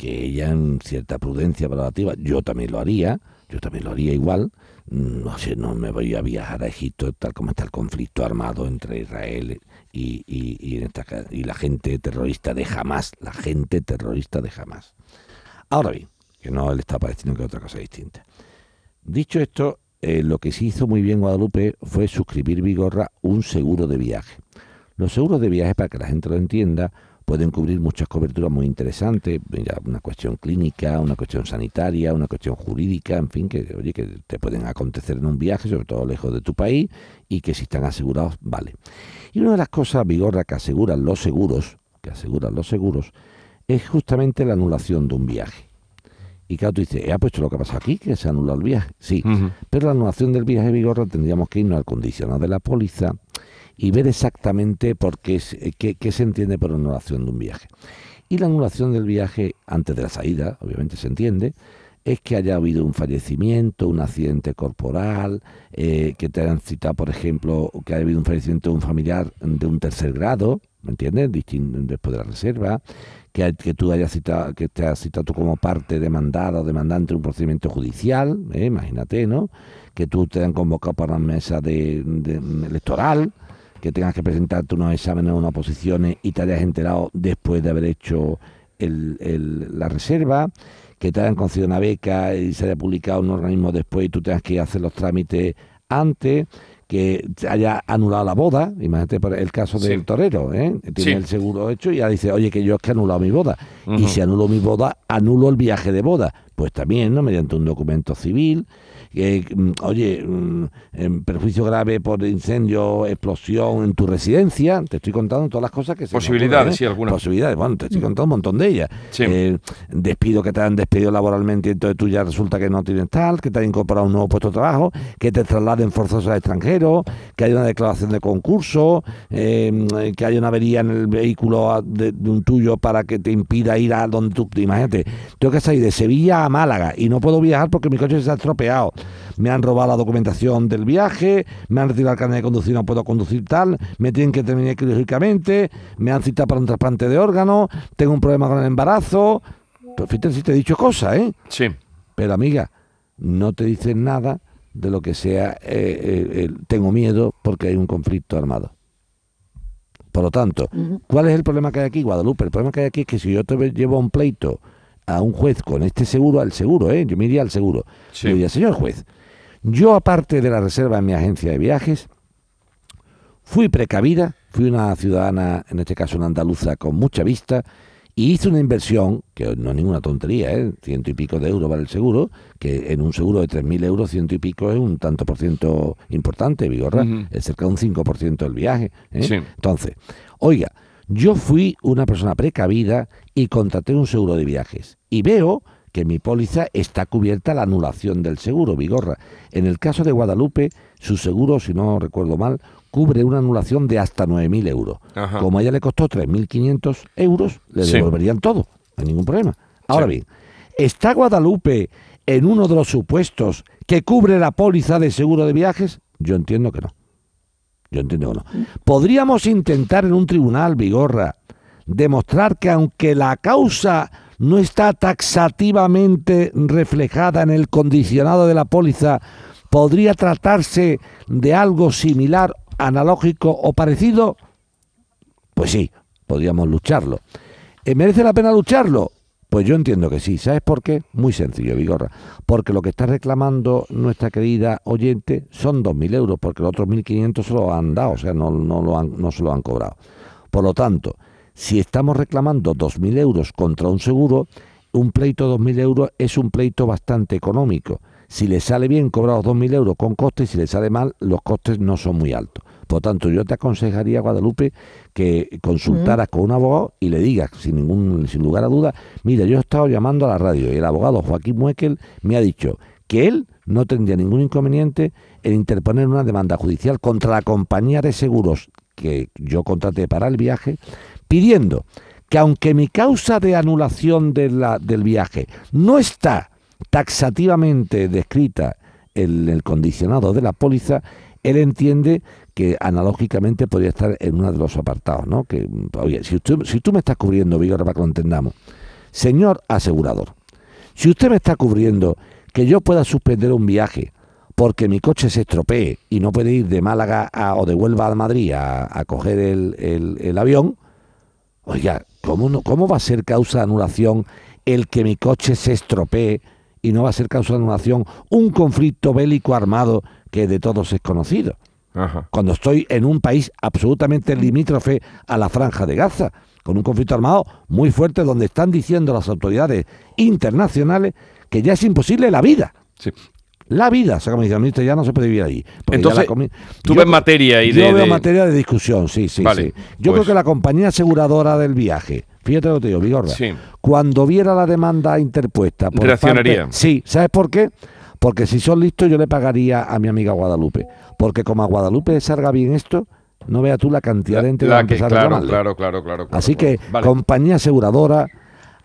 que ella en cierta prudencia valorativa, yo también lo haría, yo también lo haría igual, no sé, no me voy a viajar a Egipto tal como está el conflicto armado entre Israel y, y, esta y la gente terrorista de Hamas, la gente terrorista de Hamas. Ahora bien, que no le está pareciendo que otra cosa distinta. Dicho esto, eh, lo que sí hizo muy bien Guadalupe fue suscribir Vigorra un seguro de viaje. Los seguros de viaje, para que la gente lo entienda, pueden cubrir muchas coberturas muy interesantes, mira, una cuestión clínica, una cuestión sanitaria, una cuestión jurídica, en fin, que oye, que te pueden acontecer en un viaje, sobre todo lejos de tu país, y que si están asegurados, vale. Y una de las cosas, Vigorra, que aseguran los seguros, que aseguran los seguros, es justamente la anulación de un viaje. Y claro, tú dices, ¿ha puesto lo que pasa aquí? Que se anula el viaje. Sí, pero la anulación del viaje Vigorra tendríamos que irnos al condicionado de la póliza y ver exactamente por qué, qué, qué se entiende por anulación de un viaje. Y la anulación del viaje antes de la salida, obviamente se entiende, es que haya habido un fallecimiento, un accidente corporal, eh, que te hayan citado, por ejemplo, que haya habido un fallecimiento de un familiar de un tercer grado, ¿me entiendes? Después de la reserva, que, que tú hayas citado, que te has citado tú como parte demandada o demandante en un procedimiento judicial, ¿eh? imagínate, ¿no? Que tú te han convocado para una mesa de, de- electoral, que tengas que presentarte unos exámenes, unas oposiciones y te hayas enterado después de haber hecho el- el- la reserva, que te hayan concedido una beca y se haya publicado un organismo después y tú tengas que hacer los trámites antes, que te haya anulado la boda, imagínate por el caso Sí. del torero, ¿eh? tiene Sí. el seguro hecho y ya dice, oye, que yo es que he anulado mi boda. Y si anulo mi boda, anulo el viaje de boda. Pues también, ¿no? Mediante un documento civil. Mm, oye, mm, en perjuicio grave por incendio, explosión en tu residencia. Te estoy contando todas las cosas que se Posibilidades, ocurren, ¿eh? sí, algunas. Posibilidades, bueno, te estoy contando un montón de ellas. Sí. Eh, despido que te han despedido laboralmente y entonces tú ya resulta que no tienes tal, que te han incorporado a un nuevo puesto de trabajo, que te trasladen forzosos al extranjero, que haya una declaración de concurso, eh, que haya una avería en el vehículo de, de un tuyo para que te impida ir a donde tú, imagínate, tengo que salir de Sevilla a Málaga y no puedo viajar porque mi coche se ha estropeado. Me han robado la documentación del viaje, me han retirado el carnet de conducir, no puedo conducir tal, me tienen que terminar quirúrgicamente, me han citado para un trasplante de órganos, tengo un problema con el embarazo. Pues fíjate si te he dicho cosas, ¿eh? Sí. Pero amiga, no te dicen nada de lo que sea, eh, eh, el tengo miedo porque hay un conflicto armado. Por lo tanto, ¿cuál es el problema que hay aquí, Guadalupe? El problema que hay aquí es que si yo te llevo a un pleito a un juez con este seguro, al seguro, ¿eh? yo me iría al seguro. Sí. Le diría, señor juez, yo aparte de la reserva en mi agencia de viajes, fui precavida, fui una ciudadana, en este caso una andaluza, con mucha vista, y hice una inversión, que no es ninguna tontería, ¿eh? ciento y pico de euros vale el seguro, que en un seguro de 3.000 euros, ciento y pico es un tanto por ciento importante, Vigorra, es cerca de un 5% del viaje. ¿eh? Sí. Entonces, oiga, yo fui una persona precavida y contraté un seguro de viajes. Y veo que mi póliza está cubierta la anulación del seguro, Vigorra. En el caso de Guadalupe, su seguro, si no recuerdo mal, cubre una anulación de hasta 9.000 euros. Ajá. Como a ella le costó 3.500 euros, le Sí. devolverían todo, no hay ningún problema. Ahora Sí. bien, ¿está Guadalupe en uno de los supuestos que cubre la póliza de seguro de viajes? Yo entiendo que no. Yo entiendo que no. Podríamos intentar en un tribunal, Vigorra, demostrar que aunque la causa no está taxativamente reflejada en el condicionado de la póliza, podría tratarse de algo similar, analógico o parecido. Pues sí, podríamos lucharlo. ¿Eh, ¿Merece la pena lucharlo? Pues yo entiendo que sí. ¿Sabes por qué? Muy sencillo, Vigorra. Porque lo que está reclamando nuestra querida oyente son 2.000 euros, porque los otros 1.500 se lo han dado, o sea, no, no, se lo han cobrado. Por lo tanto, si estamos reclamando 2.000 euros contra un seguro, un pleito de 2.000 euros es un pleito bastante económico. Si le sale bien cobrar los 2.000 euros con costes, si le sale mal, los costes no son muy altos. Por tanto, yo te aconsejaría, Guadalupe, que consultaras con un abogado y le digas, sin ningún sin lugar a duda, mira, yo he estado llamando a la radio y el abogado Joaquín Muekel me ha dicho que él no tendría ningún inconveniente en interponer una demanda judicial contra la compañía de seguros que yo contraté para el viaje, pidiendo que aunque mi causa de anulación de la- del viaje no está taxativamente descrita en el condicionado de la póliza, él entiende que analógicamente podría estar en uno de los apartados, ¿no? Que, oye, si, usted- si tú me estás cubriendo, Vigor, para que lo entendamos, señor asegurador, si usted me está cubriendo que yo pueda suspender un viaje porque mi coche se estropee y no puede ir de Málaga a- o de Huelva a Madrid a, coger el avión, oiga, ¿cómo, no- ¿cómo va a ser causa de anulación el que mi coche se estropee y no va a ser causa de anulación un conflicto bélico armado que de todos es conocido? Ajá. cuando estoy en un país absolutamente limítrofe a la franja de Gaza, con un conflicto armado muy fuerte donde están diciendo las autoridades internacionales que ya es imposible la vida. Sí. La vida, o sea, como dice el ministro, ya no se puede vivir ya Entonces, tú Yo- ves materia ahí Yo de- veo de- materia de discusión, sí, sí, Vale, sí. Yo pues- creo que la compañía aseguradora del viaje, fíjate lo que te digo, Vigorra, Sí. cuando viera la demanda interpuesta por Reaccionaría. parte- sí, ¿sabes por qué? Porque si son listos yo le pagaría a mi amiga Guadalupe. Porque como a Guadalupe salga bien esto, no vea tú la cantidad de gente que La que- claro, claro, claro, claro, claro, Así que. Vale. compañía aseguradora,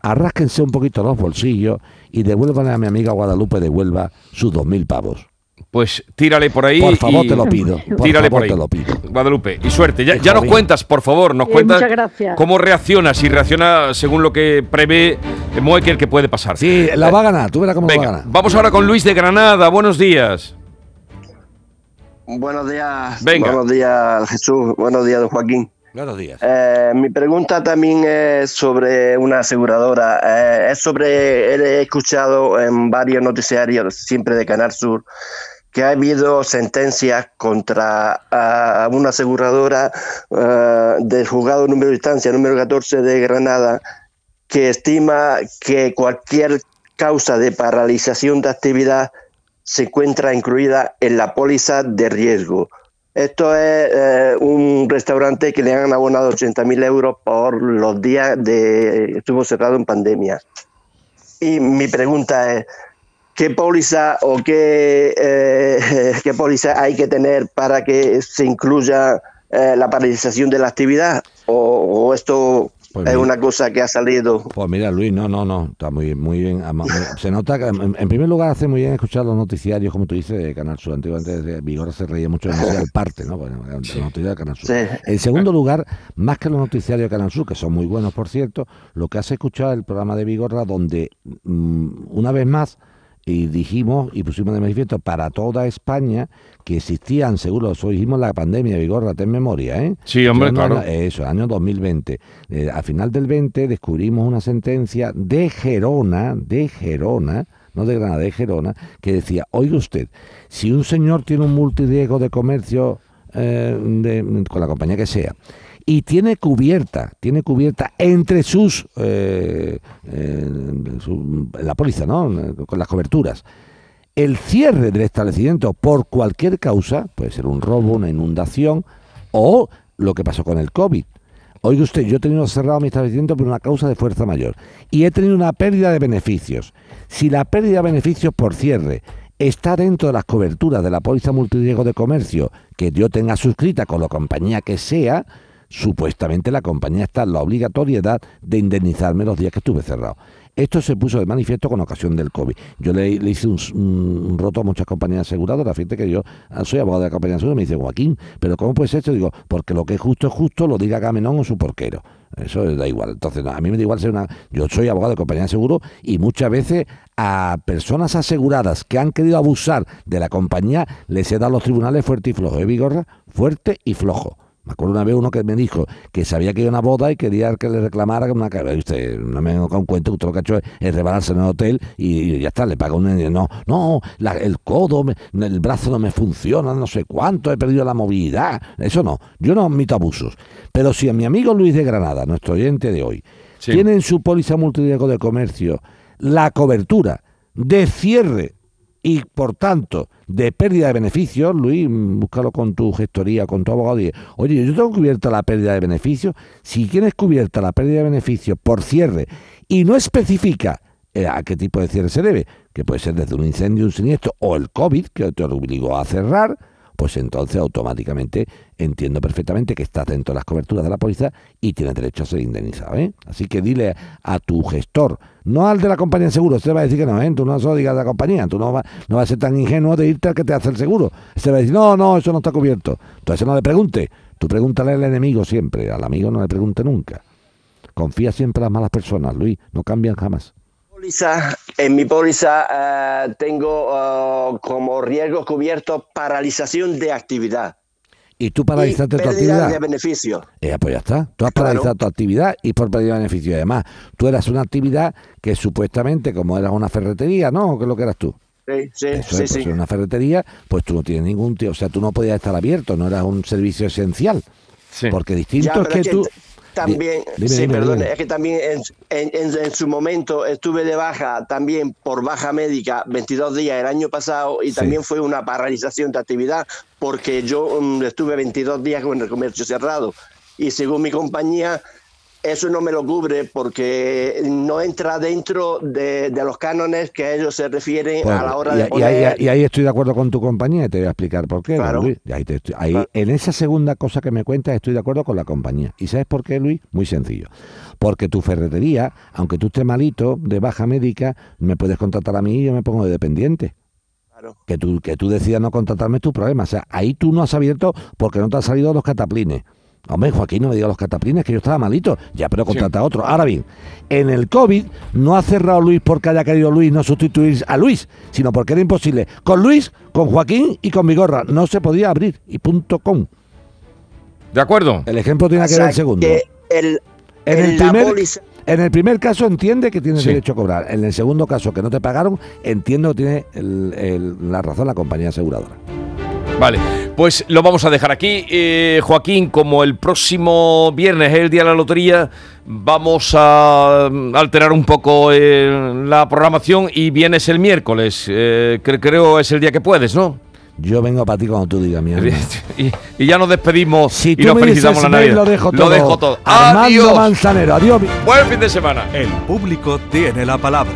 arrásquense un poquito los bolsillos y devuélvanle a mi amiga Guadalupe de Huelva sus dos mil pavos. Pues tírale por ahí. Por favor, y- te lo pido. Por Tírale favor, por ahí. te lo pido. Guadalupe, y suerte. Ya, ya nos cuentas, por favor, nos cuentas muchas gracias. cómo reacciona, si reacciona según lo que prevé Moekel que puede pasar. Sí, la va a ganar, tú verás cómo la va a Venga, ganar. vamos ahora con Luis de Granada. Buenos días. Buenos días. Venga. Buenos días, Jesús. Buenos días, don Joaquín. Buenos días. Eh, mi pregunta también es sobre una aseguradora. Eh, es sobre, he escuchado en varios noticiarios, siempre de Canal Sur, que ha habido sentencias contra ah, una aseguradora ah, del juzgado número de instancia, número 14 de Granada, que estima que cualquier causa de paralización de actividad se encuentra incluida en la póliza de riesgo. Esto es eh, un restaurante que le han abonado 80.000 euros por los días de estuvo cerrado en pandemia. Y mi pregunta es, ¿qué póliza o qué, eh, qué póliza hay que tener para que se incluya eh, la paralización de la actividad? ¿O, o esto Pues es una cosa que ha salido? Pues mira, Luis, no, no, no, está muy, muy bien. Se nota que, en, en primer lugar, hace muy bien escuchar los noticiarios, como tú dices, de Canal Sur. Antiguamente Vigor se reía mucho de el parte, ¿no? Bueno, noticiarios de Canal Sur. Sí. En segundo lugar, más que los noticiarios de Canal Sur, que son muy buenos, por cierto, lo que has escuchado es el programa de Vigorra, donde, mm, una vez más, y dijimos y pusimos de manifiesto para toda España que existían seguros, eso dijimos la pandemia, Vigorra, ten memoria, ¿eh? Sí, hombre, no- claro. Eso, año 2020. Eh, al final del 20 descubrimos una sentencia de Gerona, de Gerona, no de Granada, de Gerona, que decía, oiga usted, si un señor tiene un multiriesgo de comercio eh, de- con la compañía que sea, y tiene cubierta, tiene cubierta entre sus, eh, eh, la póliza, ¿no? Con las coberturas. El cierre del establecimiento por cualquier causa, puede ser un robo, una inundación o lo que pasó con el COVID. Oiga usted, yo he tenido cerrado mi establecimiento por una causa de fuerza mayor y he tenido una pérdida de beneficios. Si la pérdida de beneficios por cierre está dentro de las coberturas de la póliza multiriesgo de comercio que yo tenga suscrita con la compañía que sea, supuestamente la compañía está en la obligatoriedad de indemnizarme los días que estuve cerrado. Esto se puso de manifiesto con ocasión del COVID. Yo le, hice un, roto a muchas compañías aseguradoras. Fíjate que yo ah, soy abogado de la compañía aseguradora. Me dice, Joaquín, ¿pero cómo puede ser esto? Digo, porque lo que es justo es justo, lo diga Gamenón o su porquero. Eso da igual. Entonces, a mí me da igual ser una. Yo soy abogado de compañía de seguro y muchas veces a personas aseguradas que han querido abusar de la compañía les he dado a los tribunales fuerte y flojo. ¿Eh, Vigorra? Fuerte y flojo. Me acuerdo una vez uno que me dijo que sabía que iba a una boda y quería que le reclamara una. Usted no me venga con cuento, usted lo que ha hecho es, es rebalarse en el hotel y, y ya está, le paga un. No, no, la- el codo, me- el brazo no me funciona, no sé cuánto, he perdido la movilidad. Eso no, yo no admito abusos. Pero si a mi amigo Luis de Granada, nuestro oyente de hoy, Sí. tiene en su póliza multiriesgo de comercio la cobertura de cierre y por tanto de pérdida de beneficios, Luis, búscalo con tu gestoría, con tu abogado y oye, yo tengo cubierta la pérdida de beneficios, si tienes cubierta la pérdida de beneficios por cierre y no especifica eh, a qué tipo de cierre se debe, que puede ser desde un incendio, un siniestro o el COVID que te obligó a cerrar, pues entonces automáticamente entiendo perfectamente que estás dentro de las coberturas de la póliza y tienes derecho a ser indemnizado. ¿eh? Así que dile a tu gestor, no al de la compañía de seguros, te va a decir que no, ¿eh? tú no solo digas de la compañía, tú no, va- no vas a ser tan ingenuo de irte al que te hace el seguro. Se va a decir, no, no, eso no está cubierto. Entonces no le pregunte, tú pregúntale al enemigo siempre, al amigo no le pregunte nunca. Confía siempre en las malas personas, Luis, no cambian jamás. Póliza, en mi póliza eh, tengo eh, como riesgos cubiertos paralización de actividad. Y tú y paralizaste tu pérdida actividad. de beneficio. Eh, pues ya está. Tú has Claro. paralizado tu actividad y por pérdida de beneficio. Y además, tú eras una actividad que supuestamente, como eras una ferretería, ¿no? ¿Qué es lo que eras tú? Sí, sí, Eso sí, es, pues, sí. en una ferretería, pues tú no tienes ningún... tío, O sea, tú no podías estar abierto, no eras un servicio esencial. Sí. Porque distinto Ya, es que tú... También, Dime, sí, dime, perdón, dime. es que también en, en- en- en su momento estuve de baja también por baja médica 22 días el año pasado y Sí. también fue una paralización de actividad porque yo mm, estuve 22 días con el comercio cerrado y según mi compañía eso no me lo cubre porque no entra dentro de, de los cánones que ellos se refieren a la hora y, de y poner... ahí, y ahí estoy de acuerdo con tu compañía y te voy a explicar por qué, Claro. Luis. Ahí te estoy- ahí- Claro. En esa segunda cosa que me cuentas estoy de acuerdo con la compañía. ¿Y sabes por qué, Luis? Muy sencillo. Porque tu ferretería, aunque tú estés malito, de baja médica, me puedes contratar a mí y yo me pongo de dependiente. Claro. Que tú, que tú decidas no contratarme es tu problema. O sea, ahí tú no has abierto porque no te han salido los cataplines. Hombre, Joaquín, no me digas los cataplines, que yo estaba malito. Ya, pero contrata a otro. Ahora bien, en el COVID no ha cerrado Luis porque haya querido Luis no sustituir a Luis, sino porque era imposible. Con Luis, con Joaquín y con Vigorra no se podía abrir. Y punto com. ¿De acuerdo? El ejemplo tiene O que ver el segundo. que el- En el, primer, póliza- en el primer caso entiende que tienes Sí. derecho a cobrar. En el segundo caso, que no te pagaron, entiendo que tiene el- el- la razón la compañía aseguradora. Vale, pues lo vamos a dejar aquí. Eh, Joaquín, como el próximo viernes es el día de la lotería, vamos a mm, alterar un poco eh, la programación y vienes el miércoles. Eh, cre- creo es el día que puedes, ¿no? Yo vengo para ti cuando tú digas, mi hermano. y, y ya nos despedimos Si y tú nos me felicitamos dices la Navidad. lo dejo todo. Lo dejo todo. Armando Adiós. Manzanero, adiós. Buen fin de semana. El público tiene la palabra.